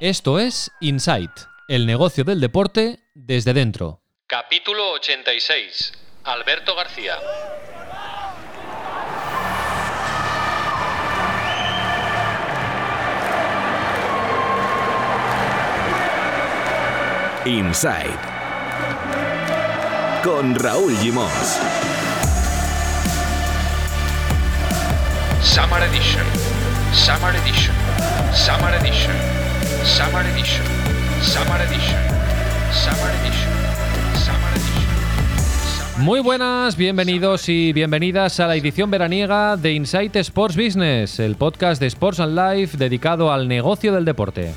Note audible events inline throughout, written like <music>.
Esto es Insight, el negocio del deporte desde dentro. Capítulo 86. Alberto García. Inside con Raúl Gimos. Summer Edition. Summer Edition. Summer Edition. Summer Edition. Summer Edition. Summer Edition. Muy buenas, bienvenidos y bienvenidas a la edición veraniega de Insight Sports Business, el podcast de Sports and Life dedicado al negocio del deporte.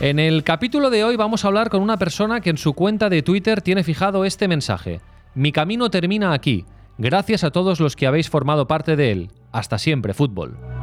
En el capítulo de hoy vamos a hablar con una persona que en su cuenta de Twitter tiene fijado este mensaje. Mi camino termina aquí. Gracias a todos los que habéis formado parte de él. Hasta siempre, fútbol.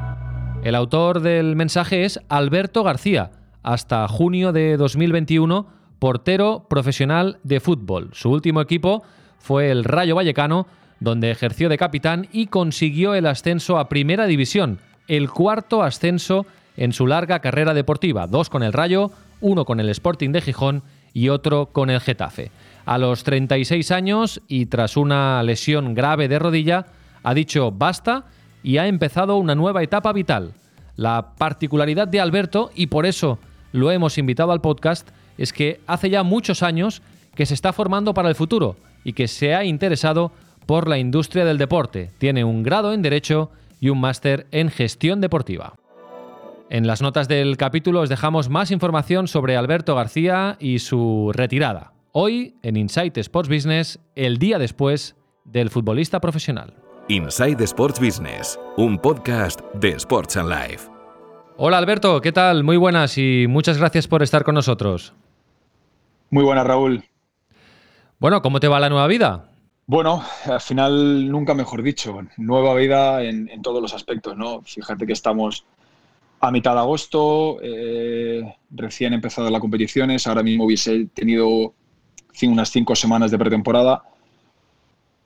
El autor del mensaje es Alberto García, hasta junio de 2021, portero profesional de fútbol. Su último equipo fue el Rayo Vallecano, donde ejerció de capitán y consiguió el ascenso a Primera División, el cuarto ascenso en su larga carrera deportiva, dos con el Rayo, uno con el Sporting de Gijón y otro con el Getafe. A los 36 años y tras una lesión grave de rodilla, ha dicho basta y ha empezado una nueva etapa vital. La particularidad de Alberto, y por eso lo hemos invitado al podcast, es que hace ya muchos años que se está formando para el futuro y que se ha interesado por la industria del deporte. Tiene un grado en Derecho y un máster en Gestión Deportiva. En las notas del capítulo os dejamos más información sobre Alberto García y su retirada. Hoy, en Insight Sports Business, el día después del futbolista profesional. Inside Sports Business, un podcast de Sports and Life. Hola Alberto, ¿qué tal? Muy buenas y muchas gracias por estar con nosotros. Muy buenas, Raúl. Bueno, ¿cómo te va la nueva vida? Bueno, al final nunca mejor dicho, nueva vida en, en todos los aspectos, ¿no? Fíjate que estamos a mitad de agosto, eh, recién empezado las competiciones, ahora mismo hubiese tenido unas cinco semanas de pretemporada.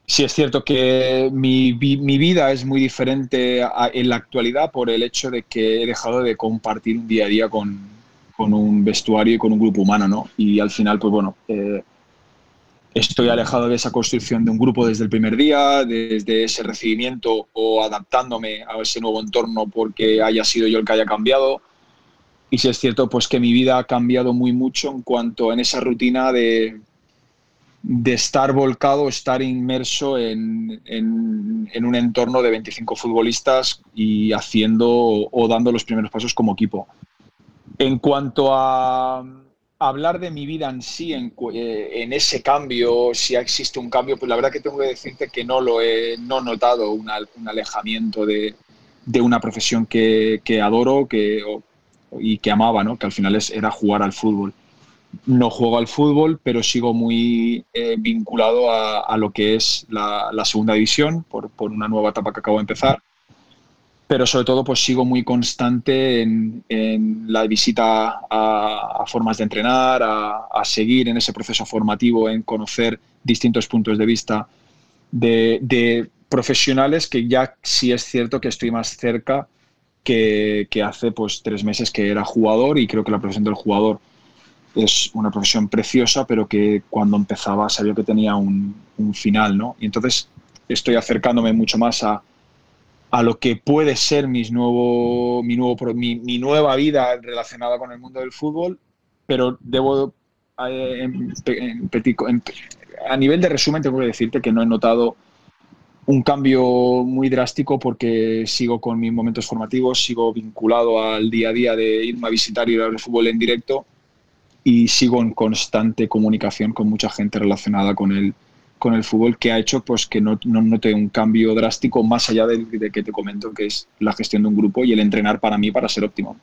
Sí es cierto que mi, mi vida es muy diferente en la actualidad por el hecho de que he dejado de compartir un día a día con, con un vestuario y con un grupo humano, ¿no? Y al final, pues bueno, eh, estoy alejado de esa construcción de un grupo desde el primer día, desde ese recibimiento o adaptándome a ese nuevo entorno porque haya sido yo el que haya cambiado. Y si es cierto, pues que mi vida ha cambiado muy mucho en cuanto en esa rutina de, de estar volcado, estar inmerso en, en, un entorno de 25 futbolistas y haciendo o dando los primeros pasos como equipo. En cuanto a hablar de mi vida en sí, en, eh, en, ese cambio, si existe un cambio, pues la verdad que tengo que decirte que no lo he no notado un alejamiento de, de, una profesión que, que adoro que, y que amaba, ¿no? que al final es, era jugar al fútbol. No juego al fútbol, pero sigo muy eh, vinculado a, lo que es la, segunda división, por, por, una nueva etapa que acabo de empezar. Pero sobre todo pues sigo muy constante en, la visita a, formas de entrenar, a, seguir en ese proceso formativo, en conocer distintos puntos de vista de, profesionales que ya sí es cierto que estoy más cerca que, que, hace pues tres meses que era jugador y creo que la profesión del jugador es una profesión preciosa, pero que cuando empezaba sabía que tenía un, un final, ¿no? Y entonces estoy acercándome mucho más a a lo que puede ser mis nuevo, mi, nuevo, mi, mi, nueva vida relacionada con el mundo del fútbol, pero debo, eh, a nivel de resumen, tengo que decirte que no he notado un cambio muy drástico porque sigo con mis momentos formativos, sigo vinculado al día a día de irme a visitar y ir al fútbol en directo y sigo en constante comunicación con mucha gente relacionada con el, con el fútbol que ha hecho pues que no, no note un cambio drástico más allá de, de, que te comento que es la gestión de un grupo y el entrenar para mí para ser óptimo.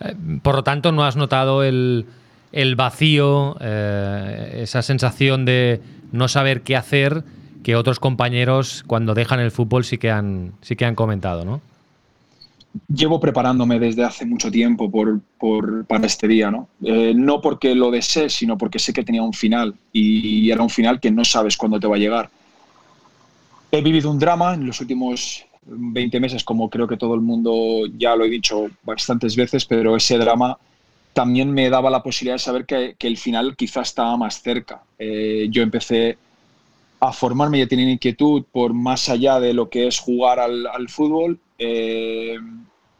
Eh, por lo tanto, ¿no has notado el, el vacío, eh, esa sensación de no saber qué hacer que otros compañeros cuando dejan el fútbol sí que han, sí que han comentado, ¿no? Llevo preparándome desde hace mucho tiempo por, por, para este día, ¿no? Eh, no porque lo desee, sino porque sé que tenía un final y era un final que no sabes cuándo te va a llegar. He vivido un drama en los últimos 20 meses, como creo que todo el mundo ya lo he dicho bastantes veces, pero ese drama también me daba la posibilidad de saber que, el final quizás estaba más cerca. Eh, yo empecé a formarme y a tener inquietud por más allá de lo que es jugar al, fútbol. Eh,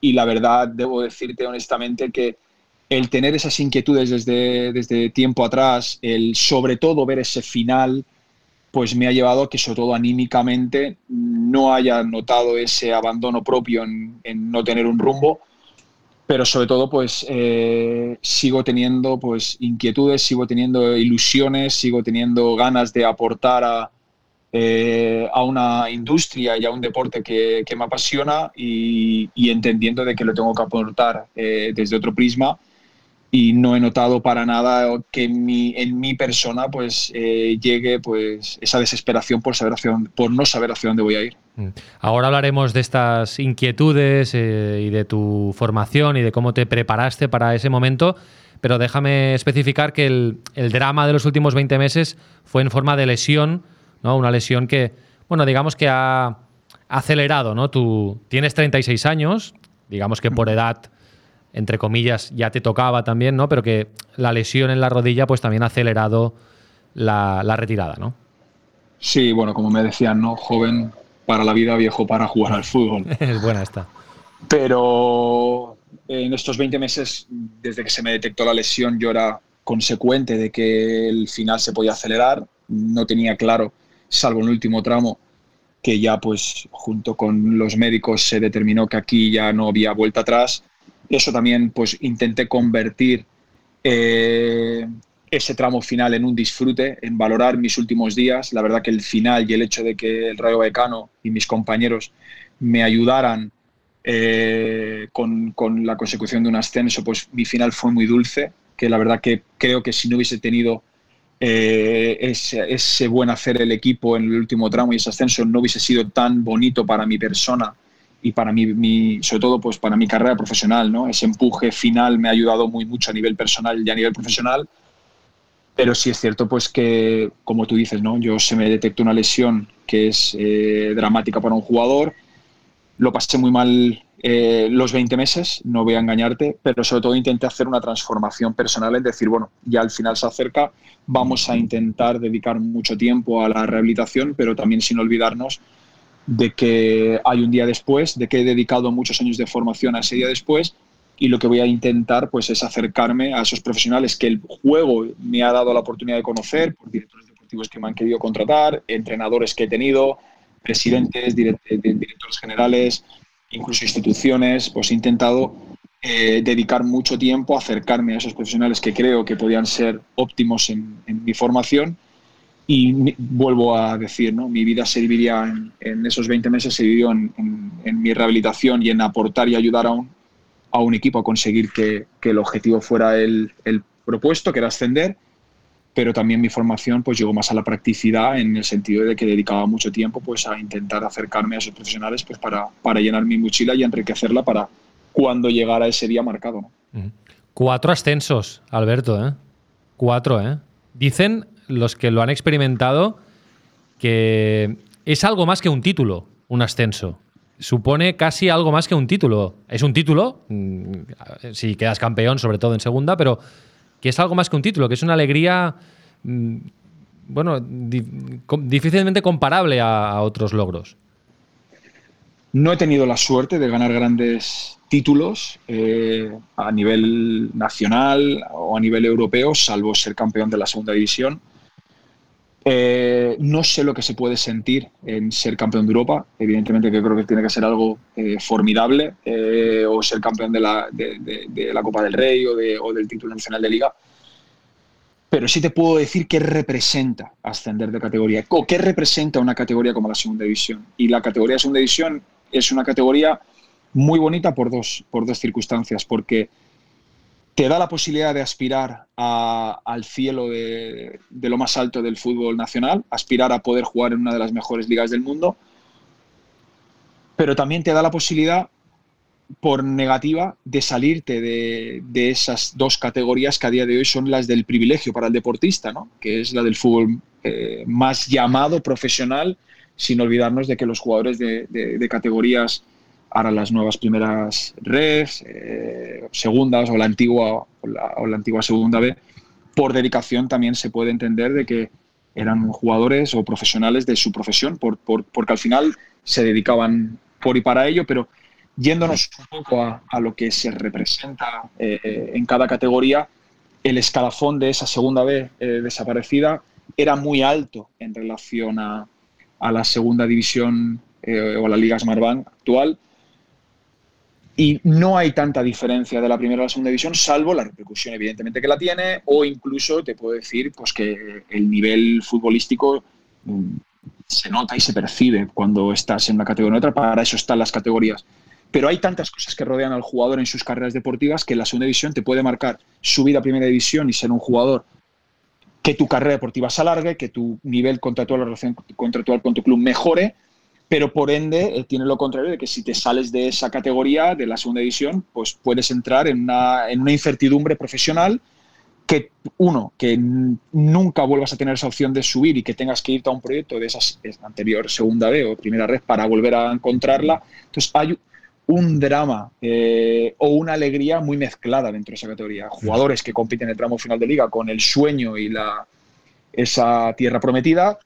y la verdad, debo decirte honestamente que el tener esas inquietudes desde, desde tiempo atrás, el sobre todo ver ese final, pues me ha llevado a que sobre todo anímicamente no haya notado ese abandono propio en, no tener un rumbo, pero sobre todo pues eh, sigo teniendo pues inquietudes, sigo teniendo ilusiones, sigo teniendo ganas de aportar a, eh, a una industria y a un deporte que, me apasiona y, entendiendo de que lo tengo que aportar eh, desde otro prisma y no he notado para nada que mi, en mi persona pues eh, llegue pues esa desesperación por saber por no saber hacia dónde voy a ir. Mm. Ahora hablaremos de estas inquietudes y de tu formación y de cómo te preparaste para ese momento, pero déjame especificar que el, el drama de los últimos 20 meses fue en forma de lesión, ¿no? Una lesión que, bueno, digamos que ha acelerado, ¿no? Tú tienes 36 años, digamos que por edad entre comillas, ya te tocaba también, ¿no? Pero que la lesión en la rodilla pues también ha acelerado la, retirada, ¿no? Sí, bueno, como me decían, ¿no? Joven para la vida, viejo para jugar al fútbol. <laughs> es buena esta. Pero en estos 20 meses, desde que se me detectó la lesión, yo era consecuente de que el final se podía acelerar. No tenía claro, salvo el último tramo, que ya pues junto con los médicos se determinó que aquí ya no había vuelta atrás eso también pues intenté convertir eh, ese tramo final en un disfrute, en valorar mis últimos días. La verdad que el final y el hecho de que el Rayo Vallecano y mis compañeros me ayudaran eh, con, la consecución de un ascenso, pues mi final fue muy dulce, que la verdad que creo que si no hubiese tenido eh, ese, buen hacer el equipo en el último tramo y ese ascenso no hubiese sido tan bonito para mi persona y para mí, sobre todo pues para mi carrera profesional, ¿no? Ese empuje final me ha ayudado muy mucho a nivel personal y a nivel profesional. Pero sí es cierto pues que, como tú dices, ¿no? Yo se me detectó una lesión que es eh, dramática para un jugador. Lo pasé muy mal eh, los 20 meses, no voy a engañarte, pero sobre todo intenté hacer una transformación personal en decir, bueno, ya al final se acerca, vamos a intentar dedicar mucho tiempo a la rehabilitación, pero también sin olvidarnos de que hay un día después, de que he dedicado muchos años de formación a ese día después y lo que voy a intentar pues es acercarme a esos profesionales que el juego me ha dado la oportunidad de conocer, por directores deportivos que me han querido contratar, entrenadores que he tenido, presidentes, directores generales, incluso instituciones, pues he intentado eh, dedicar mucho tiempo a acercarme a esos profesionales que creo que podían ser óptimos en, mi formación y vuelvo a decir, ¿no? mi vida se dividía en, esos 20 meses, se dividió en, mi rehabilitación y en aportar y ayudar a un, equipo a conseguir que, el objetivo fuera el, propuesto, que era ascender, pero también mi formación pues llegó más a la practicidad en el sentido de que dedicaba mucho tiempo pues a intentar acercarme a esos profesionales pues para, para llenar mi mochila y enriquecerla para cuando llegara ese día marcado. Cuatro ascensos, Alberto, ¿eh? Cuatro, ¿eh? Dicen los que lo han experimentado que es algo más que un título, un ascenso. Supone casi algo más que un título. Es un título, mm, si quedas campeón, sobre todo en segunda, pero que es algo más que un título, que es una alegría, mm, bueno, difícilmente comparable a, otros logros. No he tenido la suerte de ganar grandes títulos eh, a nivel nacional o a nivel europeo, salvo ser campeón de la segunda división. Eh, no sé lo que se puede sentir en ser campeón de Europa. Evidentemente que creo que tiene que ser algo eh, formidable. Eh, o ser campeón de la, Copa del Rey o, o, del título nacional de liga. Pero sí te puedo decir qué representa ascender de categoría. O qué representa una categoría como la segunda división. Y la categoría de segunda división es una categoría muy bonita por dos, por dos circunstancias. Porque te da la posibilidad de aspirar al cielo de, lo más alto del fútbol nacional, aspirar a poder jugar en una de las mejores ligas del mundo, pero también te da la posibilidad, por negativa, de salirte de, esas dos categorías que a día de hoy son las del privilegio para el deportista, ¿no? que es la del fútbol eh, más llamado profesional, sin olvidarnos de que los jugadores de categorías ahora las nuevas primeras redes, eh, segundas o la antigua o la, o la antigua segunda B, por dedicación también se puede entender de que eran jugadores o profesionales de su profesión, por, por, porque al final se dedicaban por y para ello, pero yéndonos un poco a, a lo que se representa eh, eh, en cada categoría, el escalafón de esa segunda B eh, desaparecida era muy alto en relación a, a la segunda división eh, o a la Liga Smartbank actual. Y no hay tanta diferencia de la primera a la segunda división, salvo la repercusión evidentemente que la tiene, o incluso te puedo decir pues, que el nivel futbolístico mm, se nota y se percibe cuando estás en una categoría o otra, para eso están las categorías. Pero hay tantas cosas que rodean al jugador en sus carreras deportivas que la segunda división te puede marcar subir a primera división y ser un jugador que tu carrera deportiva se alargue, que tu nivel contractual, la relación contractual con tu club mejore, pero por ende tiene lo contrario de que si te sales de esa categoría, de la segunda división, pues puedes entrar en una, en una incertidumbre profesional que, uno, que nunca vuelvas a tener esa opción de subir y que tengas que irte a un proyecto de esa anterior segunda B o primera red para volver a encontrarla. Entonces hay un drama eh, o una alegría muy mezclada dentro de esa categoría. Jugadores que compiten en el tramo final de liga con el sueño y la, esa tierra prometida,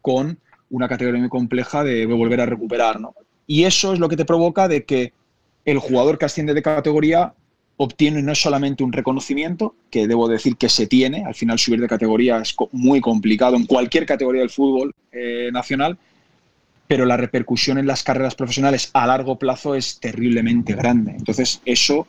con una categoría muy compleja de volver a recuperar. ¿no? Y eso es lo que te provoca de que el jugador que asciende de categoría obtiene no solamente un reconocimiento, que debo decir que se tiene, al final subir de categoría es muy complicado en cualquier categoría del fútbol eh, nacional, pero la repercusión en las carreras profesionales a largo plazo es terriblemente grande. Entonces, eso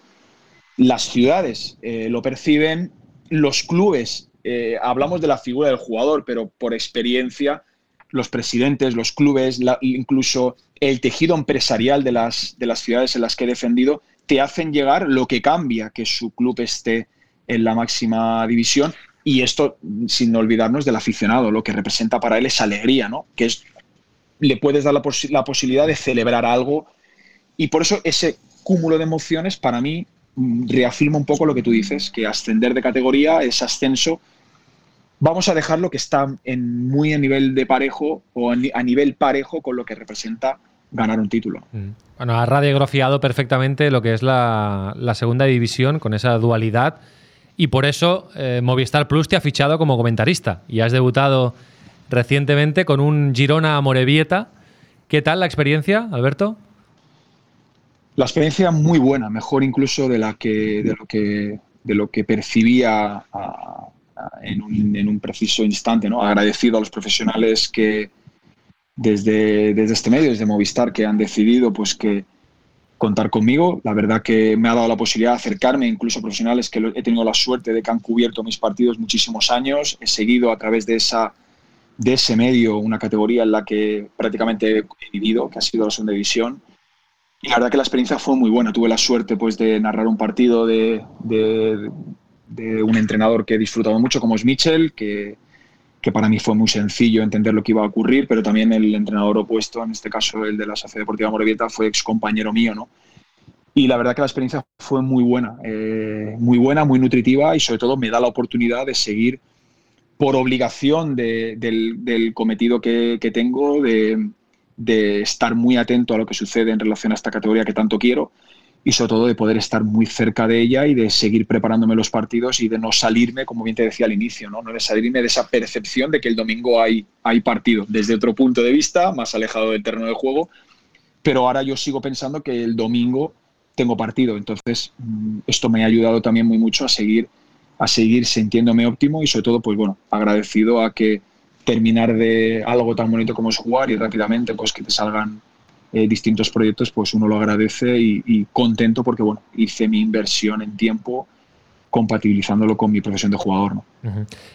las ciudades eh, lo perciben, los clubes, eh, hablamos de la figura del jugador, pero por experiencia los presidentes, los clubes, incluso el tejido empresarial de las, de las ciudades en las que he defendido, te hacen llegar lo que cambia que su club esté en la máxima división. Y esto sin olvidarnos del aficionado, lo que representa para él es alegría, ¿no? Que es, le puedes dar la, pos la posibilidad de celebrar algo. Y por eso ese cúmulo de emociones para mí mm, reafirma un poco lo que tú dices, que ascender de categoría, ese ascenso, vamos a dejarlo que está en muy a nivel de parejo o a nivel parejo con lo que representa ganar un título. Mm. Bueno, ha radiografiado perfectamente lo que es la, la segunda división con esa dualidad y por eso eh, Movistar Plus te ha fichado como comentarista y has debutado recientemente con un Girona Morevieta. ¿Qué tal la experiencia, Alberto? La experiencia muy buena, mejor incluso de la que de lo que de lo que percibía a, en un, en un, preciso instante. ¿no? Agradecido a los profesionales que desde, desde este medio, desde Movistar, que han decidido pues, que contar conmigo. La verdad que me ha dado la posibilidad de acercarme, incluso a profesionales que he tenido la suerte de que han cubierto mis partidos muchísimos años. He seguido a través de, esa, de ese medio una categoría en la que prácticamente he vivido, que ha sido la segunda división. Y la verdad que la experiencia fue muy buena. Tuve la suerte pues, de narrar un partido de, de, de un entrenador que he disfrutado mucho, como es Mitchell, que, que, para mí fue muy sencillo entender lo que iba a ocurrir, pero también el entrenador opuesto, en este caso el de la Sociedad Deportiva Morevieta, fue ex compañero mío, ¿no? Y la verdad que la experiencia fue muy buena, eh, muy buena, muy nutritiva y sobre todo me da la oportunidad de seguir por obligación de, del, del, cometido que, que tengo de, de estar muy atento a lo que sucede en relación a esta categoría que tanto quiero y sobre todo de poder estar muy cerca de ella y de seguir preparándome los partidos y de no salirme, como bien te decía al inicio, no, no de salirme de esa percepción de que el domingo hay, hay partido, desde otro punto de vista, más alejado del terreno de juego, pero ahora yo sigo pensando que el domingo tengo partido, entonces mm, esto me ha ayudado también muy mucho a seguir, a seguir sintiéndome óptimo y sobre todo, pues bueno, agradecido a que terminar de algo tan bonito como es jugar y rápidamente pues que te salgan eh, distintos proyectos, pues uno lo agradece y, contento porque bueno, hice mi inversión en tiempo compatibilizándolo con mi profesión de jugador. ¿no?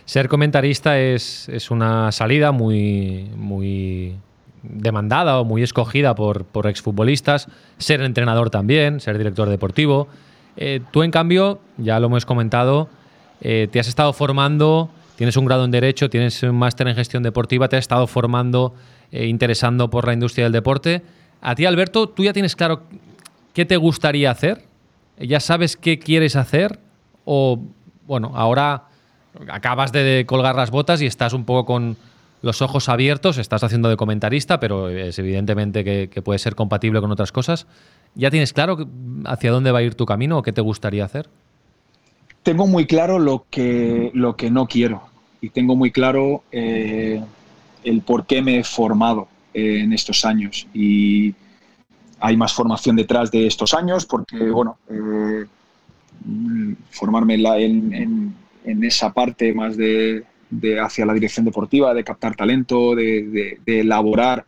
Ser comentarista es, es, una salida muy, muy demandada o muy escogida por, por exfutbolistas. Ser entrenador también, ser director deportivo. Eh, tú, en cambio, ya lo hemos comentado, eh, te has estado formando, tienes un grado en Derecho, tienes un máster en Gestión Deportiva, te has estado formando, eh, interesando por la industria del deporte. A ti, Alberto, ¿tú ya tienes claro qué te gustaría hacer? ¿Ya sabes qué quieres hacer? O, bueno, ahora acabas de colgar las botas y estás un poco con los ojos abiertos, estás haciendo de comentarista, pero es evidentemente que, puede ser compatible con otras cosas. ¿Ya tienes claro hacia dónde va a ir tu camino o qué te gustaría hacer? tengo muy claro lo que, lo que no quiero y tengo muy claro eh, el por qué me he formado eh, en estos años. Y hay más formación detrás de estos años porque, bueno, eh, formarme en, en, esa parte más de, hacia la dirección deportiva, de captar talento, de, elaborar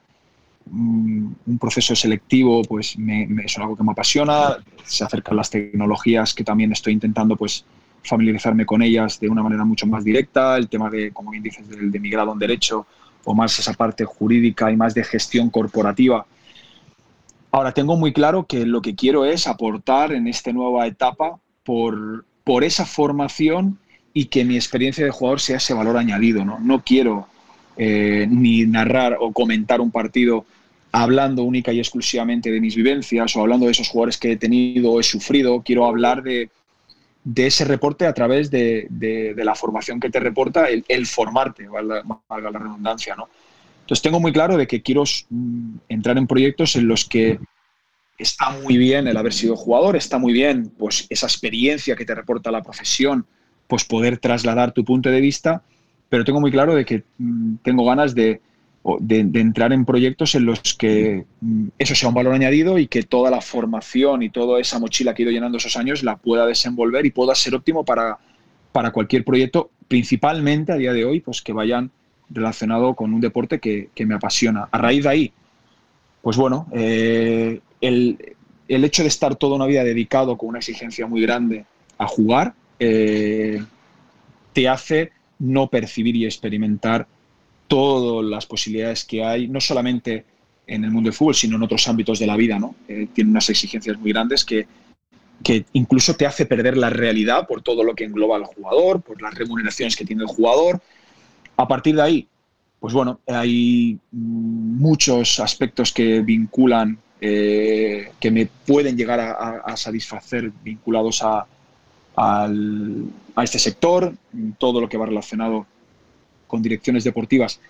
un proceso selectivo, pues me, es algo que me apasiona. Se acercan las tecnologías que también estoy intentando, pues familiarizarme con ellas de una manera mucho más directa, el tema de, como bien dices, del de mi grado en Derecho o más esa parte jurídica y más de gestión corporativa. Ahora, tengo muy claro que lo que quiero es aportar en esta nueva etapa por, por esa formación y que mi experiencia de jugador sea ese valor añadido. No, no quiero eh, ni narrar o comentar un partido hablando única y exclusivamente de mis vivencias o hablando de esos jugadores que he tenido o he sufrido. Quiero hablar de, de ese reporte a través de, la formación que te reporta el, formarte, valga, la redundancia. ¿no? Entonces tengo muy claro de que quiero mm, entrar en proyectos en los que está muy bien el haber sido jugador, está muy bien pues esa experiencia que te reporta la profesión, pues poder trasladar tu punto de vista, pero tengo muy claro de que mm, tengo ganas de, de, entrar en proyectos en los que mm, eso sea un valor añadido y que toda la formación y toda esa mochila que he ido llenando esos años la pueda desenvolver y pueda ser óptimo para, para cualquier proyecto, principalmente a día de hoy, pues que vayan relacionado con un deporte que, me apasiona. A raíz de ahí, pues bueno, eh, el, hecho de estar toda una vida dedicado con una exigencia muy grande a jugar, eh, te hace no percibir y experimentar todas las posibilidades que hay, no solamente en el mundo del fútbol, sino en otros ámbitos de la vida. ¿no? Eh, tiene unas exigencias muy grandes que, que incluso te hace perder la realidad por todo lo que engloba el jugador, por las remuneraciones que tiene el jugador. A partir de ahí, pues bueno, hay muchos aspectos que vinculan, eh, que me pueden llegar a, satisfacer vinculados a, a este sector, todo lo que va relacionado con direcciones deportivas,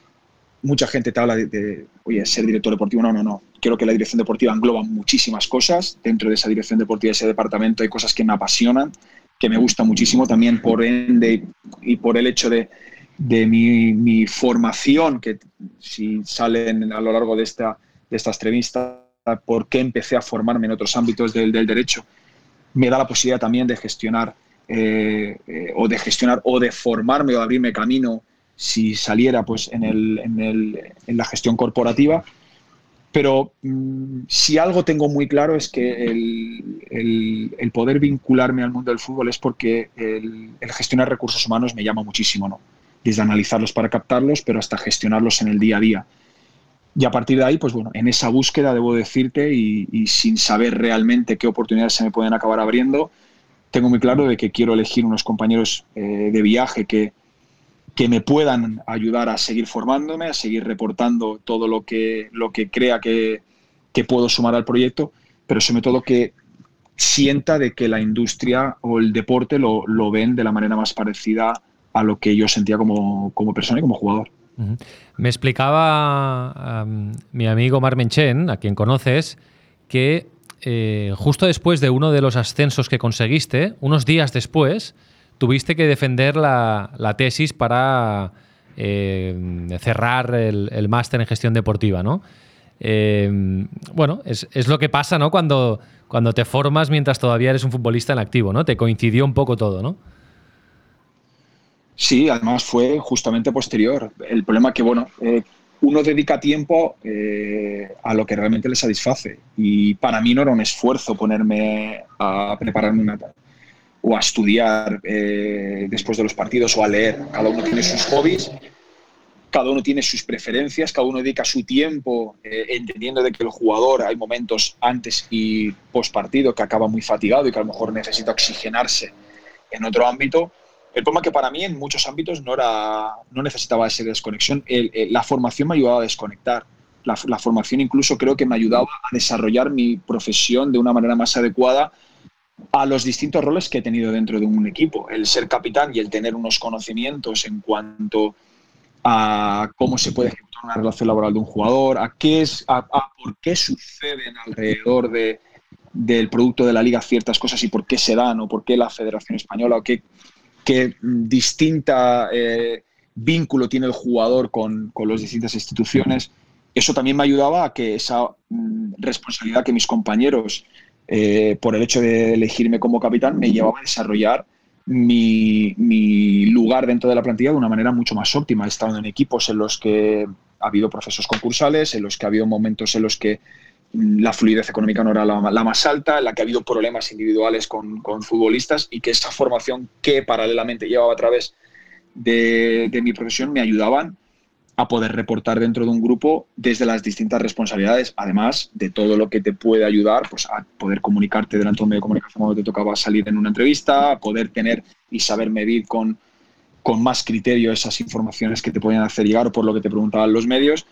mucha gente te habla de, oye, ser director deportivo. No, no, no. Creo que la dirección deportiva engloba muchísimas cosas. Dentro de esa dirección deportiva, ese departamento, hay cosas que me apasionan, que me gustan muchísimo también por ende y por el hecho de, de mi, formación, que si salen a lo largo de esta, de esta entrevista, por qué empecé a formarme en otros ámbitos del, del derecho, me da la posibilidad también de gestionar eh, eh, o de gestionar o de formarme o de abrirme camino si saliera pues, en, el, en, el, en la gestión corporativa. Pero mm, si algo tengo muy claro es que el, el, poder vincularme al mundo del fútbol es porque el, gestionar recursos humanos me llama muchísimo, ¿no? Desde analizarlos para captarlos, pero hasta gestionarlos en el día a día. Y a partir de ahí, pues bueno, en esa búsqueda debo decirte y, sin saber realmente qué oportunidades se me pueden acabar abriendo, tengo muy claro de que quiero elegir unos compañeros eh, de viaje que, que me puedan ayudar a seguir formándome, a seguir reportando todo lo que, lo que crea que, puedo sumar al proyecto, pero sobre todo que sienta de que la industria o el deporte lo, ven de la manera más parecida a lo que yo sentía como, persona y como jugador. Me explicaba mi amigo Marmen Chen, a quien conoces, que eh, justo después de uno de los ascensos que conseguiste, unos días después, tuviste que defender la, tesis para eh, cerrar el, máster en gestión deportiva, ¿no? Eh, bueno, es, lo que pasa, ¿no? Cuando, cuando te formas mientras todavía eres un futbolista en activo, ¿no? Te coincidió un poco todo, ¿no? Sí, además fue justamente posterior. El problema que, bueno, eh, uno dedica tiempo a lo que realmente le satisface. Y para mí no era un esfuerzo ponerme a prepararme una, o a estudiar eh, después de los partidos o a leer. Cada uno tiene sus hobbies, cada uno tiene sus preferencias, cada uno dedica su tiempo eh, entendiendo de que el jugador hay momentos antes y post partido que acaba muy fatigado y que a lo mejor necesita oxigenarse en otro ámbito. El problema que para mí en muchos ámbitos no, era, no necesitaba esa desconexión. la formación me ayudaba a desconectar. La, la, formación incluso creo que me ayudaba a desarrollar mi profesión de una manera más adecuada a los distintos roles que he tenido dentro de un equipo. El ser capitán y el tener unos conocimientos en cuanto a cómo se puede ejecutar una relación laboral de un jugador, a qué es, a, por qué suceden alrededor de, del producto de la liga ciertas cosas y por qué se dan o por qué la Federación Española o qué, qué distinta eh, vínculo tiene el jugador con, con las distintas instituciones. Eso también me ayudaba a que esa mm, responsabilidad que mis compañeros, eh, por el hecho de elegirme como capitán, me llevaba a desarrollar mi, mi, lugar dentro de la plantilla de una manera mucho más óptima. He estado en equipos en los que ha habido procesos concursales, en los que ha habido momentos en los que la fluidez económica no era la, más alta, en la que ha habido problemas individuales con, futbolistas y que esa formación que paralelamente llevaba a través de, mi profesión me ayudaban a poder reportar dentro de un grupo desde las distintas responsabilidades, además de todo lo que te puede ayudar pues, a poder comunicarte delante de un medio de comunicación cuando te tocaba salir en una entrevista, a poder tener y saber medir con, con más criterio esas informaciones que te podían hacer llegar o por lo que te preguntaban los medios.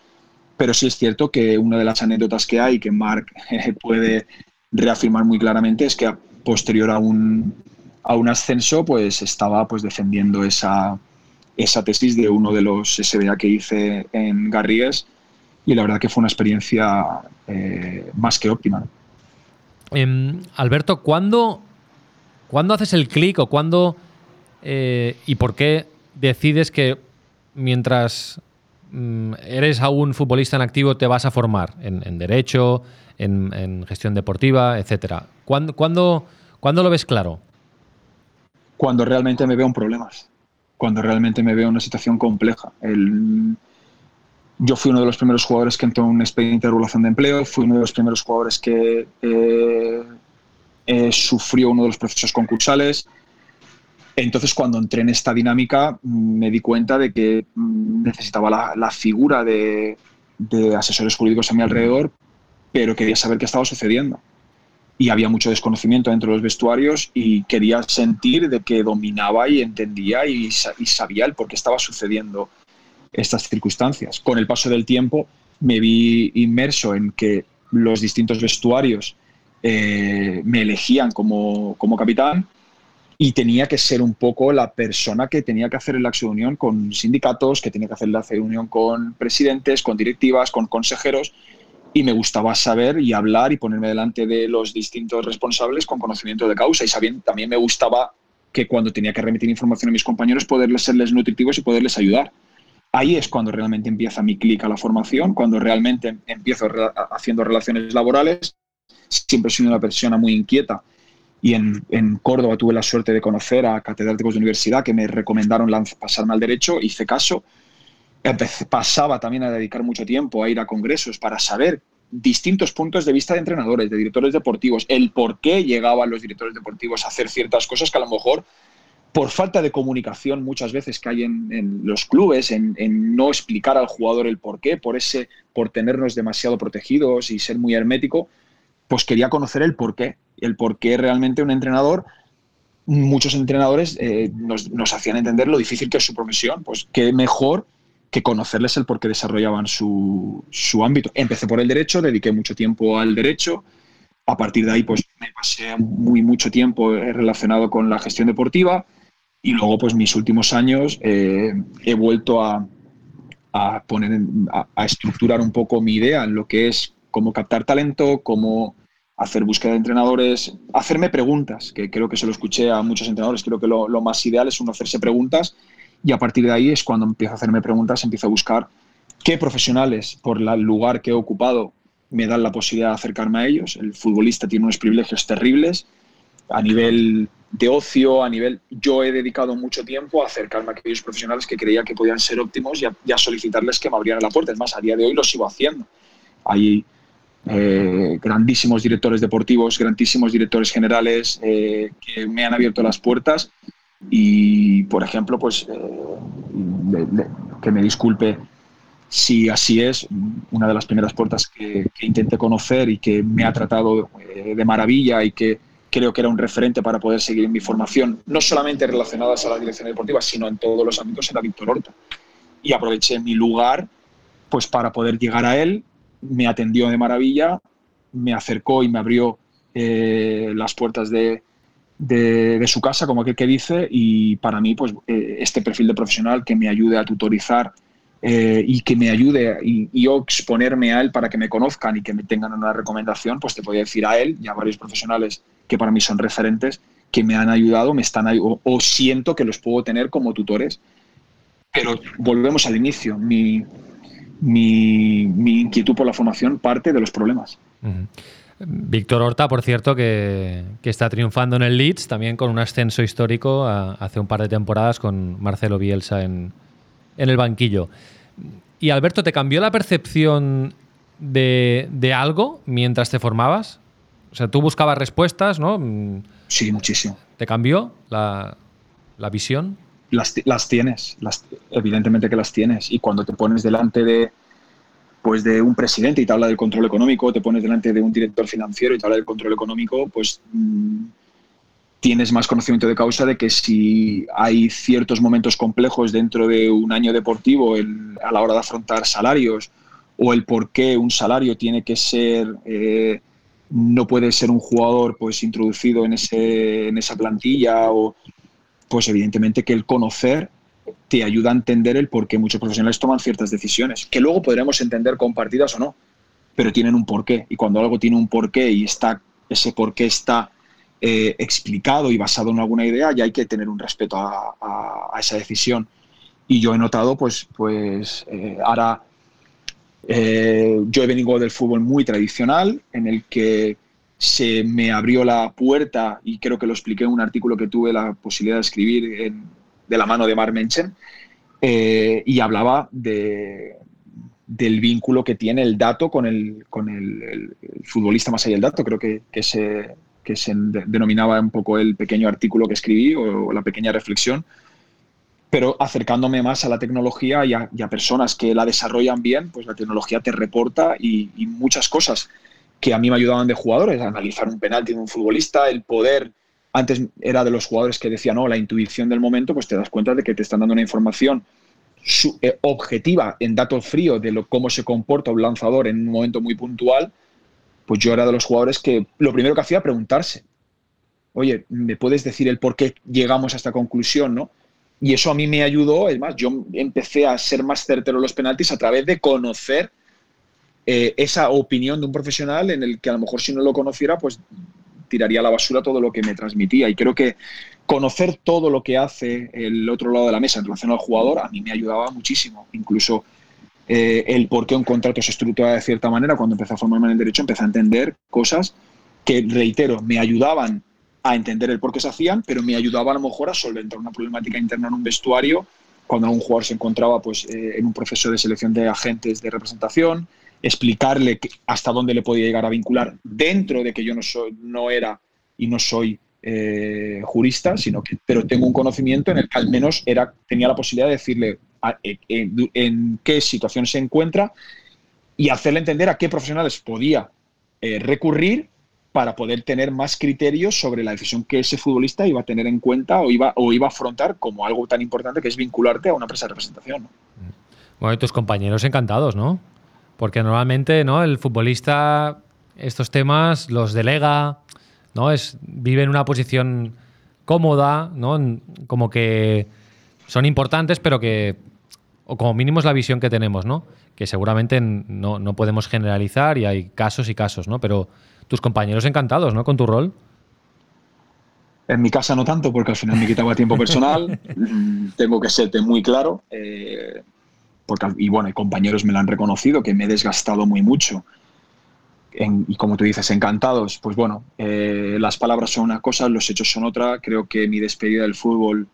Pero sí es cierto que una de las anécdotas que hay, que Mark eh, puede reafirmar muy claramente, es que posterior a un, a un ascenso, pues estaba pues defendiendo esa, esa tesis de uno de los SBA que hice en Garrigues y la verdad que fue una experiencia eh, más que óptima. Em, Alberto, ¿cuándo, ¿cuándo, haces el clic o cuándo eh, y por qué decides que mientras Mm, eres aún futbolista en activo, te vas a formar en, derecho, en, gestión deportiva, etcétera. ¿Cuándo, cuándo, lo ves claro? Cuando realmente me veo en problemas, cuando realmente me veo en una situación compleja. yo fui uno de los primeros jugadores que entró en un expediente de regulación de empleo, fui uno de los primeros jugadores que eh, eh, sufrió uno de los procesos concursales, entonces, cuando entré en esta dinámica, me di cuenta de que mm, necesitaba la, figura de, asesores jurídicos a mi alrededor, pero quería saber qué estaba sucediendo. Y había mucho desconocimiento dentro de los vestuarios y quería sentir de que dominaba y entendía y, sabía el por qué estaba sucediendo estas circunstancias. Con el paso del tiempo me vi inmerso en que los distintos vestuarios eh, me elegían como, como capitán y tenía que ser un poco la persona que tenía que hacer de unión con sindicatos, que tenía que hacer de unión con presidentes, con directivas, con consejeros, y me gustaba saber y hablar y ponerme delante de los distintos responsables con conocimiento de causa, y sabiendo, también me gustaba que cuando tenía que remitir información a mis compañeros, poderles serles nutritivos y poderles ayudar. Ahí es cuando realmente empieza mi clic a la formación, cuando realmente empiezo haciendo relaciones laborales. Siempre he sido una persona muy inquieta y en, Córdoba tuve la suerte de conocer a catedráticos de universidad que me recomendaron pasarme al derecho, hice caso. Pasaba también a dedicar mucho tiempo a ir a congresos para saber distintos puntos de vista de entrenadores, de directores deportivos, el por qué llegaban los directores deportivos a hacer ciertas cosas que a lo mejor por falta de comunicación muchas veces que hay en, los clubes, en, en, no explicar al jugador el por qué, por ese, por tenernos demasiado protegidos y ser muy hermético, pues quería conocer el por qué el por qué realmente un entrenador, muchos entrenadores eh, nos, hacían entender lo difícil que es su profesión. Pues qué mejor que conocerles el por qué desarrollaban su, ámbito. Empecé por el derecho, dediqué mucho tiempo al derecho. A partir de ahí, pues me pasé muy mucho tiempo relacionado con la gestión deportiva. Y luego, pues mis últimos años eh, he vuelto a, poner, a, estructurar un poco mi idea en lo que es cómo captar talento, cómo hacer búsqueda de entrenadores, hacerme preguntas, que creo que se lo escuché a muchos entrenadores, creo que lo, más ideal es uno hacerse preguntas y a partir de ahí es cuando empiezo a hacerme preguntas, empiezo a buscar qué profesionales por el lugar que he ocupado me dan la posibilidad de acercarme a ellos. El futbolista tiene unos privilegios terribles a nivel de ocio, a nivel... Yo he dedicado mucho tiempo a acercarme a aquellos profesionales que creía que podían ser óptimos y a, solicitarles que me abrieran la puerta. Es más, a día de hoy lo sigo haciendo. Hay eh, grandísimos directores deportivos, grandísimos directores generales eh, que me han abierto las puertas y, por ejemplo, pues eh, que me disculpe si así es, una de las primeras puertas que, intenté conocer y que me ha tratado de maravilla y que creo que era un referente para poder seguir mi formación, no solamente relacionadas a la dirección deportiva, sino en todos los ámbitos, era Víctor Horta. Y aproveché mi lugar pues para poder llegar a él me atendió de maravilla, me acercó y me abrió eh, las puertas de, su casa, como aquel que dice, y para mí, pues eh, este perfil de profesional que me ayude a tutorizar eh, y que me ayude y, yo exponerme a él para que me conozcan y que me tengan una recomendación, pues te podría decir a él y a varios profesionales que para mí son referentes que me han ayudado, me están o, o siento que los puedo tener como tutores. Pero volvemos al inicio. Mi, mi, mi inquietud por la formación parte de los problemas. Víctor Horta, por cierto, que, está triunfando en el Leeds, también con un ascenso histórico hace un par de temporadas con Marcelo Bielsa en, el banquillo. Y Alberto, ¿te cambió la percepción de, algo mientras te formabas? O sea, tú buscabas respuestas, ¿no? Sí, muchísimo. ¿Te cambió la, visión? Las, las tienes, las, evidentemente que las tienes. Y cuando te pones delante de, pues de un presidente y te habla del control económico, te pones delante de un director financiero y te habla del control económico, pues mm, tienes más conocimiento de causa de que si hay ciertos momentos complejos dentro de un año deportivo a la hora de afrontar salarios o el por qué un salario tiene que ser, eh, no puede ser un jugador pues introducido en, ese, en esa plantilla o pues evidentemente que el conocer te ayuda a entender el por qué muchos profesionales toman ciertas decisiones, que luego podremos entender compartidas o no, pero tienen un porqué. Y cuando algo tiene un porqué y está, ese porqué está eh, explicado y basado en alguna idea, ya hay que tener un respeto a, esa decisión. Y yo he notado, pues, pues eh, ahora eh, yo he venido del fútbol muy tradicional, en el que se me abrió la puerta, y creo que lo expliqué en un artículo que tuve la posibilidad de escribir en, de la mano de Mar Menchen, eh, y hablaba de, del vínculo que tiene el dato con el, con el, futbolista más allá del dato. Creo que, que, se, que se denominaba un poco el pequeño artículo que escribí o, la pequeña reflexión, pero acercándome más a la tecnología y a, personas que la desarrollan bien, pues la tecnología te reporta y, y muchas cosas que a mí me ayudaban de jugadores, analizar un penalti de un futbolista, el poder antes era de los jugadores que decían, no, la intuición del momento, pues te das cuenta de que te están dando una información eh, objetiva en datos fríos de lo, cómo se comporta un lanzador en un momento muy puntual, pues yo era de los jugadores que lo primero que hacía era preguntarse, oye, ¿me puedes decir el por qué llegamos a esta conclusión? ¿no? Y eso a mí me ayudó, es más, yo empecé a ser más certero en los penaltis a través de conocer eh, esa opinión de un profesional en el que a lo mejor si no lo conociera, pues tiraría a la basura todo lo que me transmitía. Y creo que conocer todo lo que hace el otro lado de la mesa en relación al jugador a mí me ayudaba muchísimo. Incluso eh, el por qué un contrato se estructura de cierta manera, cuando empecé a formarme en el derecho, empecé a entender cosas que, reitero, me ayudaban a entender el por qué se hacían, pero me ayudaba a lo mejor a solventar una problemática interna en un vestuario cuando un jugador se encontraba pues, eh, en un proceso de selección de agentes de representación, explicarle hasta dónde le podía llegar a vincular dentro de que yo no, soy, no era y no soy eh, jurista, sino que pero tengo un conocimiento en el que al menos era, tenía la posibilidad de decirle en, qué situación se encuentra y hacerle entender a qué profesionales podía eh, recurrir para poder tener más criterios sobre la decisión que ese futbolista iba a tener en cuenta o iba, o iba a afrontar como algo tan importante que es vincularte a una empresa de representación. Bueno, y tus compañeros encantados, ¿no? Porque normalmente, ¿no? El futbolista estos temas los delega, ¿no? Es, vive en una posición cómoda, ¿no? Como que son importantes, pero que, o como mínimo es la visión que tenemos, ¿no? Que seguramente no, no podemos generalizar y hay casos y casos, ¿no? Pero tus compañeros encantados, ¿no? Con tu rol. En mi casa no tanto, porque al final me quitaba tiempo <laughs> personal. Mm, tengo que serte muy claro. Eh, porque, y bueno, compañeros me lo han reconocido, que me he desgastado muy mucho. y como tú dices, encantados, pues bueno, eh, las palabras son una cosa, los hechos son otra. Creo que mi despedida del fútbol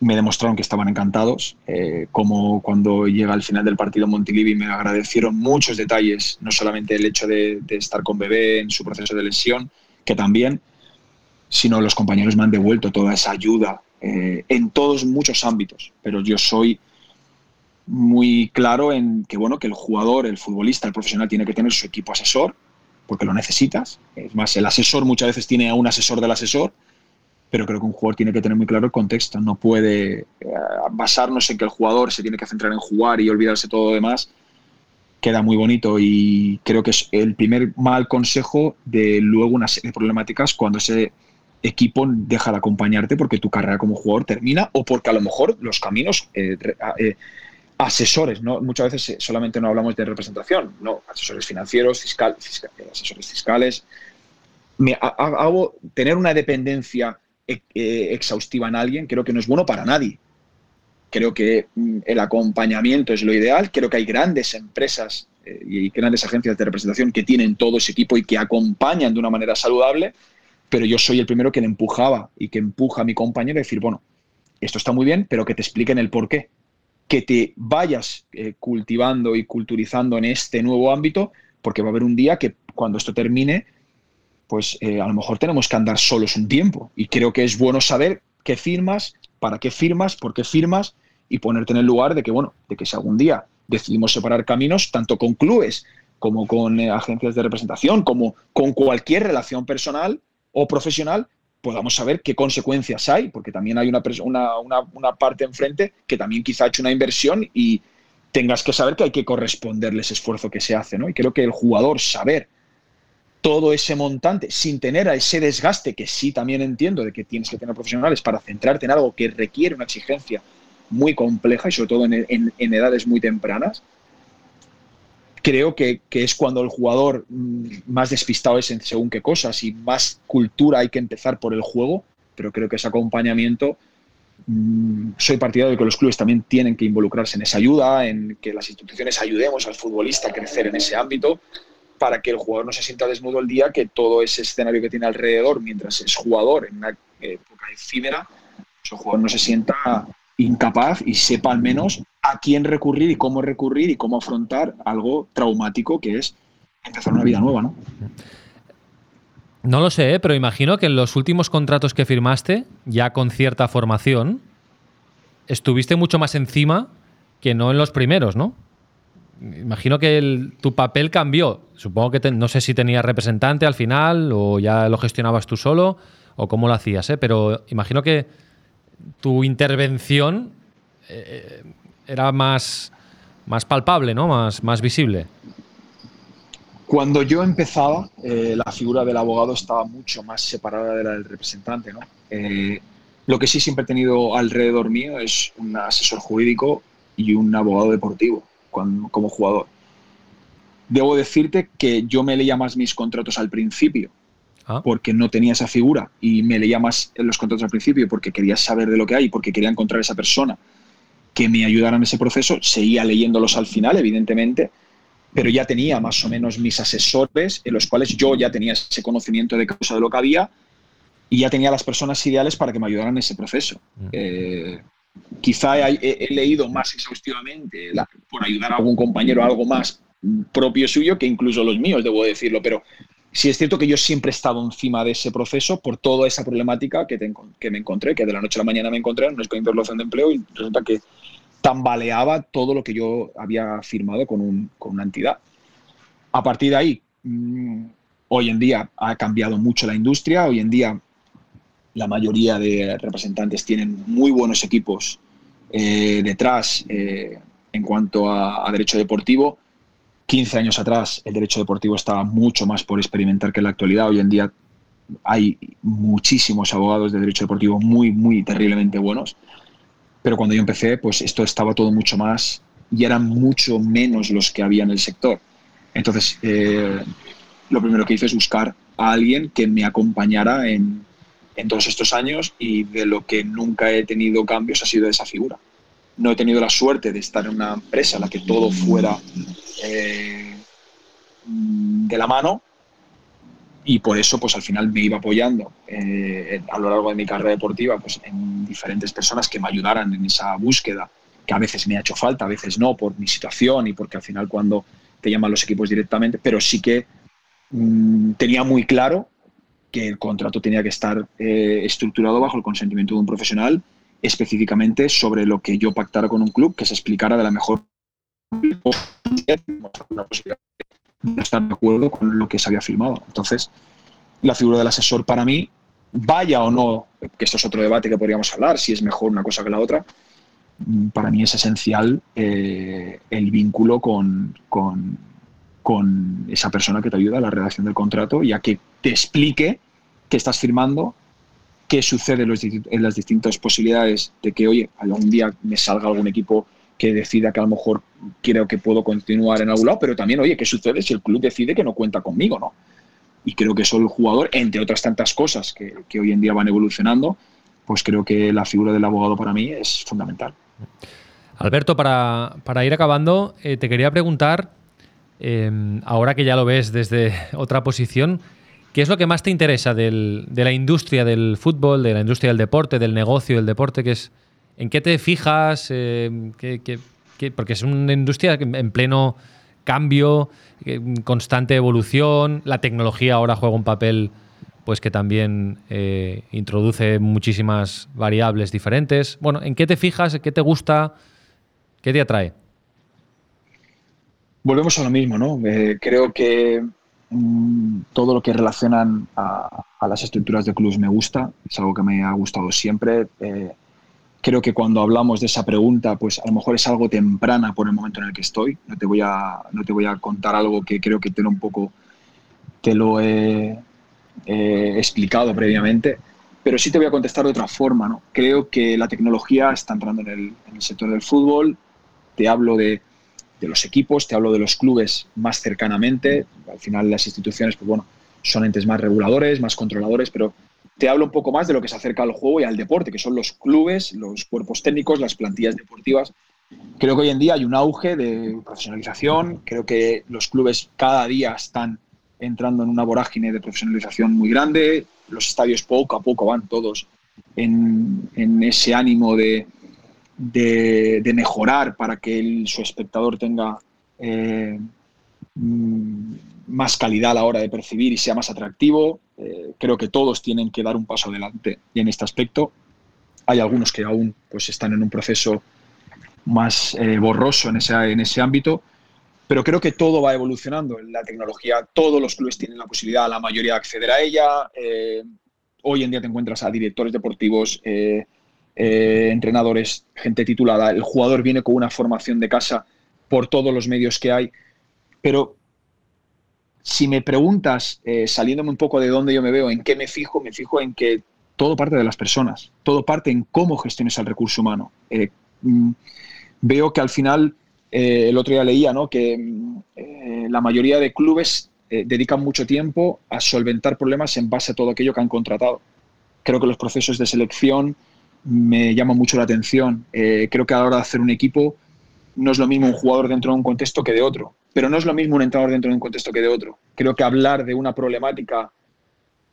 me demostraron que estaban encantados, eh, como cuando llega al final del partido Montilivi me agradecieron muchos detalles, no solamente el hecho de, estar con Bebé en su proceso de lesión, que también, sino los compañeros me han devuelto toda esa ayuda eh, en todos muchos ámbitos, pero yo soy muy claro en que, bueno, que el jugador, el futbolista, el profesional tiene que tener su equipo asesor, porque lo necesitas. Es más, el asesor muchas veces tiene a un asesor del asesor, pero creo que un jugador tiene que tener muy claro el contexto. No puede eh, basarnos en que el jugador se tiene que centrar en jugar y olvidarse todo lo demás. Queda muy bonito y creo que es el primer mal consejo de luego una serie de problemáticas cuando ese equipo deja de acompañarte porque tu carrera como jugador termina o porque a lo mejor los caminos eh, eh, asesores, ¿no? Muchas veces solamente no hablamos de representación, no, asesores financieros, fiscal, asesores fiscales. Me, hago, tener una dependencia exhaustiva en alguien creo que no es bueno para nadie. Creo que mm, el acompañamiento es lo ideal. Creo que hay grandes empresas eh, y grandes agencias de representación que tienen todo ese equipo y que acompañan de una manera saludable, pero yo soy el primero que le empujaba y que empuja a mi compañero a decir, bueno, esto está muy bien, pero que te expliquen el por qué. Que te vayas eh, cultivando y culturizando en este nuevo ámbito, porque va a haber un día que cuando esto termine, pues eh, a lo mejor tenemos que andar solos un tiempo. Y creo que es bueno saber qué firmas, para qué firmas, por qué firmas y ponerte en el lugar de que, bueno, de que si algún día decidimos separar caminos, tanto con clubes como con eh, agencias de representación, como con cualquier relación personal o profesional, podamos saber qué consecuencias hay, porque también hay una, una, una, parte enfrente que también quizá ha hecho una inversión y tengas que saber que hay que corresponderle ese esfuerzo que se hace, ¿no? Y creo que el jugador saber todo ese montante sin tener a ese desgaste que sí también entiendo de que tienes que tener profesionales para centrarte en algo que requiere una exigencia muy compleja y sobre todo en, edades muy tempranas, creo que, es cuando el jugador mm, más despistado es en según qué cosas y más cultura hay que empezar por el juego, pero creo que ese acompañamiento, mm, soy partidario de que los clubes también tienen que involucrarse en esa ayuda, en que las instituciones ayudemos al futbolista a crecer en ese ámbito para que el jugador no se sienta desnudo el día que todo ese escenario que tiene alrededor mientras es jugador en una época efímera, pues el jugador no se sienta incapaz y sepa al menos a quién recurrir y cómo recurrir y cómo afrontar algo traumático que es empezar una vida nueva, ¿no? No lo sé, ¿eh? pero imagino que en los últimos contratos que firmaste, ya con cierta formación, estuviste mucho más encima que no en los primeros, ¿no? Imagino que tu papel cambió. Supongo que no sé si tenías representante al final o ya lo gestionabas tú solo o cómo lo hacías, ¿eh? pero imagino que tu intervención eh, era más, más palpable, ¿no? Más, más visible. Cuando yo empezaba, eh, la figura del abogado estaba mucho más separada de la del representante, ¿no? Eh, lo que sí siempre he tenido alrededor mío es un asesor jurídico y un abogado deportivo como jugador. Debo decirte que yo me leía más mis contratos al principio Ah. porque no tenía esa figura y me leía más en los contratos al principio porque quería saber de lo que hay, porque quería encontrar esa persona que me ayudara en ese proceso. Seguía leyéndolos al final, evidentemente, pero ya tenía más o menos mis asesores en los cuales yo ya tenía ese conocimiento de causa de lo que había y ya tenía las personas ideales para que me ayudaran en ese proceso. Mm. Eh, quizá he, leído más exhaustivamente por ayudar a algún compañero algo más propio suyo que incluso los míos, debo decirlo, pero Sí es cierto que yo siempre he estado encima de ese proceso por toda esa problemática que, que me encontré, que de la noche a la mañana me encontré en una escuela de de empleo y resulta que tambaleaba todo lo que yo había firmado con, una entidad. A partir de ahí, mm, hoy en día ha cambiado mucho la industria, hoy en día la mayoría de representantes tienen muy buenos equipos eh, detrás eh, en cuanto a derecho deportivo 15 años atrás el derecho deportivo estaba mucho más por experimentar que en la actualidad. Hoy en día hay muchísimos abogados de derecho deportivo muy, muy terriblemente buenos. Pero cuando yo empecé, pues esto estaba todo mucho más y eran mucho menos los que había en el sector. Entonces, eh, lo primero que hice es buscar a alguien que me acompañara en, en todos estos años y de lo que nunca he tenido cambios ha sido esa figura. No he tenido la suerte de estar en una empresa en la que todo fuera de la mano y por eso pues al final me iba apoyando eh, a lo largo de mi carrera deportiva pues en diferentes personas que me ayudaran en esa búsqueda que a veces me ha hecho falta, a veces no por mi situación y porque al final cuando te llaman los equipos directamente, pero sí que mm, tenía muy claro que el contrato tenía que estar eh, estructurado bajo el consentimiento de un profesional específicamente sobre lo que yo pactara con un club, que se explicara de la mejor no estar de acuerdo con lo que se había firmado. Entonces, la figura del asesor para mí, vaya o no, que esto es otro debate que podríamos hablar, si es mejor una cosa que la otra, para mí es esencial eh, el vínculo con, con, con, esa persona que te ayuda a la redacción del contrato y a que te explique qué estás firmando, qué sucede en, las distintas posibilidades de que, oye, algún día me salga algún equipo que decida que a lo mejor creo que puedo continuar en algún lado, pero también, oye, ¿qué sucede si el club decide que no cuenta conmigo, no? Y creo que solo el jugador, entre otras tantas cosas que, que hoy en día van evolucionando, pues creo que la figura del abogado para mí es fundamental. Alberto, para, para ir acabando, eh, te quería preguntar, eh, ahora que ya lo ves desde <laughs> otra posición, ¿qué es lo que más te interesa del, de la industria del fútbol, de la industria del deporte, del negocio del deporte? Que es, ¿En qué te fijas? Eh, porque es una industria en pleno cambio, constante evolución, la tecnología ahora juega un papel pues que también eh, introduce muchísimas variables diferentes. Bueno, ¿en qué te fijas? ¿Qué te gusta? ¿Qué te atrae? Volvemos a lo mismo, ¿no? Eh, creo que mm, todo lo que relacionan a, las estructuras de clubes me gusta, es algo que me ha gustado siempre. Eh, creo que cuando hablamos de esa pregunta, pues a lo mejor es algo temprana por el momento en el que estoy. No te voy a, no te voy a contar algo que creo que te lo un poco te lo he explicado previamente, pero sí te voy a contestar de otra forma. ¿no? Creo que la tecnología está entrando en el, en el sector del fútbol. Te hablo de, de, los equipos, te hablo de los clubes más cercanamente. Al final las instituciones, pues bueno, son entes más reguladores, más controladores, pero te hablo un poco más de lo que se acerca al juego y al deporte, que son los clubes, los cuerpos técnicos, las plantillas deportivas. Creo que hoy en día hay un auge de profesionalización, creo que los clubes cada día están entrando en una vorágine de profesionalización muy grande, los estadios poco a poco van todos en, ese ánimo de, mejorar para que su espectador tenga eh, más calidad a la hora de percibir y sea más atractivo. Eh, creo que todos tienen que dar un paso adelante en este aspecto. Hay algunos que aún pues, están en un proceso más eh, borroso en ese, en ese ámbito, pero creo que todo va evolucionando. La tecnología, todos los clubes tienen la posibilidad, la mayoría, de acceder a ella. Eh, hoy en día te encuentras a directores deportivos, entrenadores, gente titulada. El jugador viene con una formación de casa por todos los medios que hay. Pero si me preguntas, eh, saliéndome un poco de dónde yo me veo, en qué me fijo, me fijo en que todo parte de las personas, todo parte en cómo gestiones el recurso humano. Eh, mm, veo que al final, eh, el otro día leía ¿no? que mm, la mayoría de clubes dedican mucho tiempo a solventar problemas en base a todo aquello que han contratado. Creo que los procesos de selección me llaman mucho la atención. creo que a la hora de hacer un equipo no es lo mismo un jugador dentro de un contexto que de otro pero no es lo mismo un entrenador dentro de un contexto que de otro. Creo que hablar de una problemática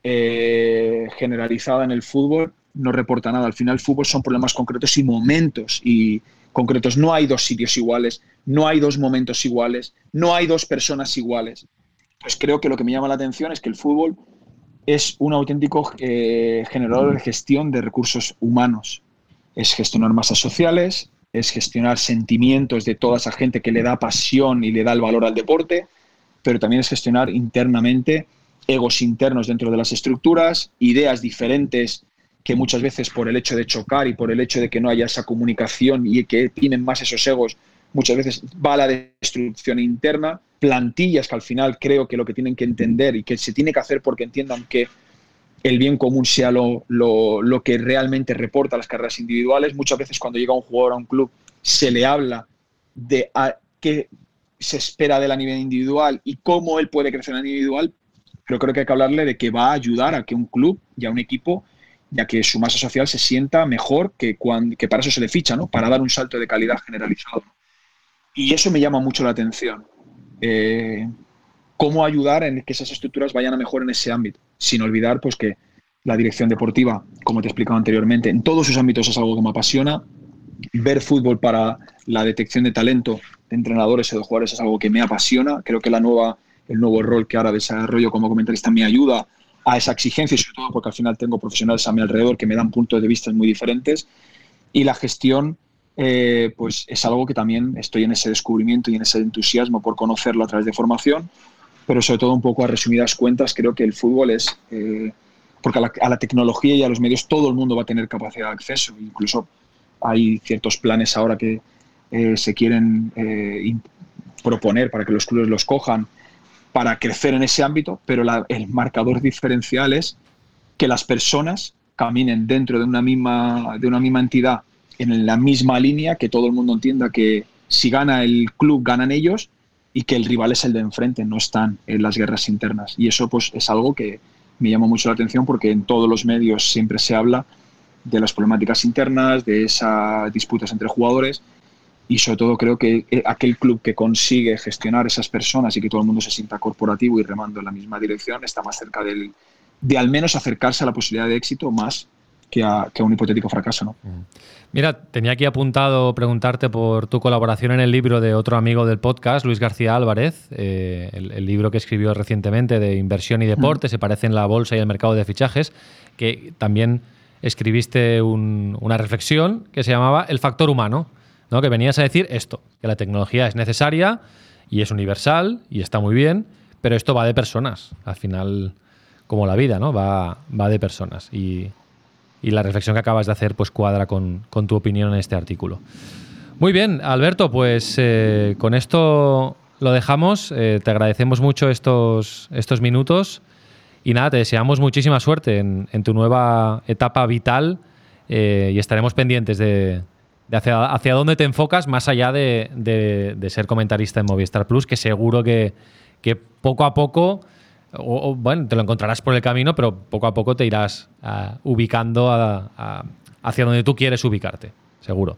eh, generalizada en el fútbol no reporta nada. Al final, el fútbol son problemas concretos y momentos y concretos. No hay dos sitios iguales, no hay dos momentos iguales, no hay dos personas iguales. Pues creo que lo que me llama la atención es que el fútbol es un auténtico eh, generador de gestión de recursos humanos. Es gestionar masas sociales, es gestionar sentimientos de toda esa gente que le da pasión y le da el valor al deporte, pero también es gestionar internamente egos internos dentro de las estructuras, ideas diferentes que muchas veces por el hecho de chocar y por el hecho de que no haya esa comunicación y que tienen más esos egos, muchas veces va a la destrucción interna, plantillas que al final creo que lo que tienen que entender y que se tiene que hacer porque entiendan que el bien común sea lo, lo, lo, que realmente reporta las carreras individuales. Muchas veces cuando llega un jugador a un club se le habla de a, qué se espera de a nivel individual y cómo él puede crecer a nivel individual, pero creo que hay que hablarle de que va a ayudar a que un club y a un equipo, ya que su masa social se sienta mejor que, cuando, que para eso se le ficha, ¿no? para dar un salto de calidad generalizado. Y eso me llama mucho la atención. Eh, cómo ayudar en que esas estructuras vayan a mejor en ese ámbito, sin olvidar pues que la dirección deportiva, como te he explicado anteriormente, en todos sus ámbitos es algo que me apasiona. Ver fútbol para la detección de talento de entrenadores o de jugadores es algo que me apasiona. Creo que la nueva, el nuevo rol que ahora desarrollo como comentarista me ayuda a esa exigencia y sobre todo porque al final tengo profesionales a mi alrededor que me dan puntos de vista muy diferentes. Y la gestión, eh, pues es algo que también estoy en ese descubrimiento y en ese entusiasmo por conocerlo a través de formación pero sobre todo un poco a resumidas cuentas, creo que el fútbol es, eh, porque a la, a la, tecnología y a los medios todo el mundo va a tener capacidad de acceso, incluso hay ciertos planes ahora que eh, se quieren eh, proponer para que los clubes los cojan para crecer en ese ámbito, pero la, el marcador diferencial es que las personas caminen dentro de una misma, de una misma entidad en la misma línea, que todo el mundo entienda que si gana el club, ganan ellos y que el rival es el de enfrente, no están en las guerras internas. Y eso pues es algo que me llama mucho la atención porque en todos los medios siempre se habla de las problemáticas internas, de esas disputas entre jugadores y sobre todo creo que eh, aquel club que consigue gestionar esas personas y que todo el mundo se sienta corporativo y remando en la misma dirección está más cerca del, de al menos acercarse a la posibilidad de éxito más que a, un hipotético fracaso. ¿no? Mira, tenía aquí apuntado preguntarte por tu colaboración en el libro de otro amigo del podcast, Luis García Álvarez, eh, el, libro que escribió recientemente de inversión y deporte, se parece en la bolsa y el mercado de fichajes, que también escribiste una reflexión que se llamaba El factor humano, ¿no? que venías a decir esto, que la tecnología es necesaria y es universal y está muy bien, pero esto va de personas, al final como la vida, ¿no? Va, va de personas. Y, la reflexión que acabas de hacer pues cuadra con, tu opinión en este artículo. Muy bien, Alberto, pues eh, con esto lo dejamos. Eh, te agradecemos mucho estos, estos minutos y nada, te deseamos muchísima suerte en, tu nueva etapa vital eh, y estaremos pendientes de, hacia, hacia, dónde te enfocas más allá de, ser comentarista en Movistar Plus, que seguro que, que poco a poco o, bueno, te lo encontrarás por el camino, pero poco a poco te irás ah, ubicando hacia donde tú quieres ubicarte, seguro.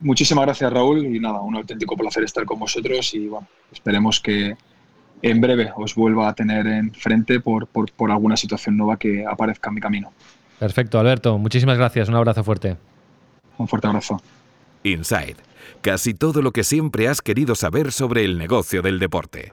Muchísimas gracias, Raúl, y nada, un auténtico placer estar con vosotros y bueno, esperemos que en breve os vuelva a tener enfrente por, por, por alguna situación nueva que aparezca en mi camino. Perfecto, Alberto, muchísimas gracias, un abrazo fuerte. Un fuerte abrazo. Inside, casi todo lo que siempre has querido saber sobre el negocio del deporte.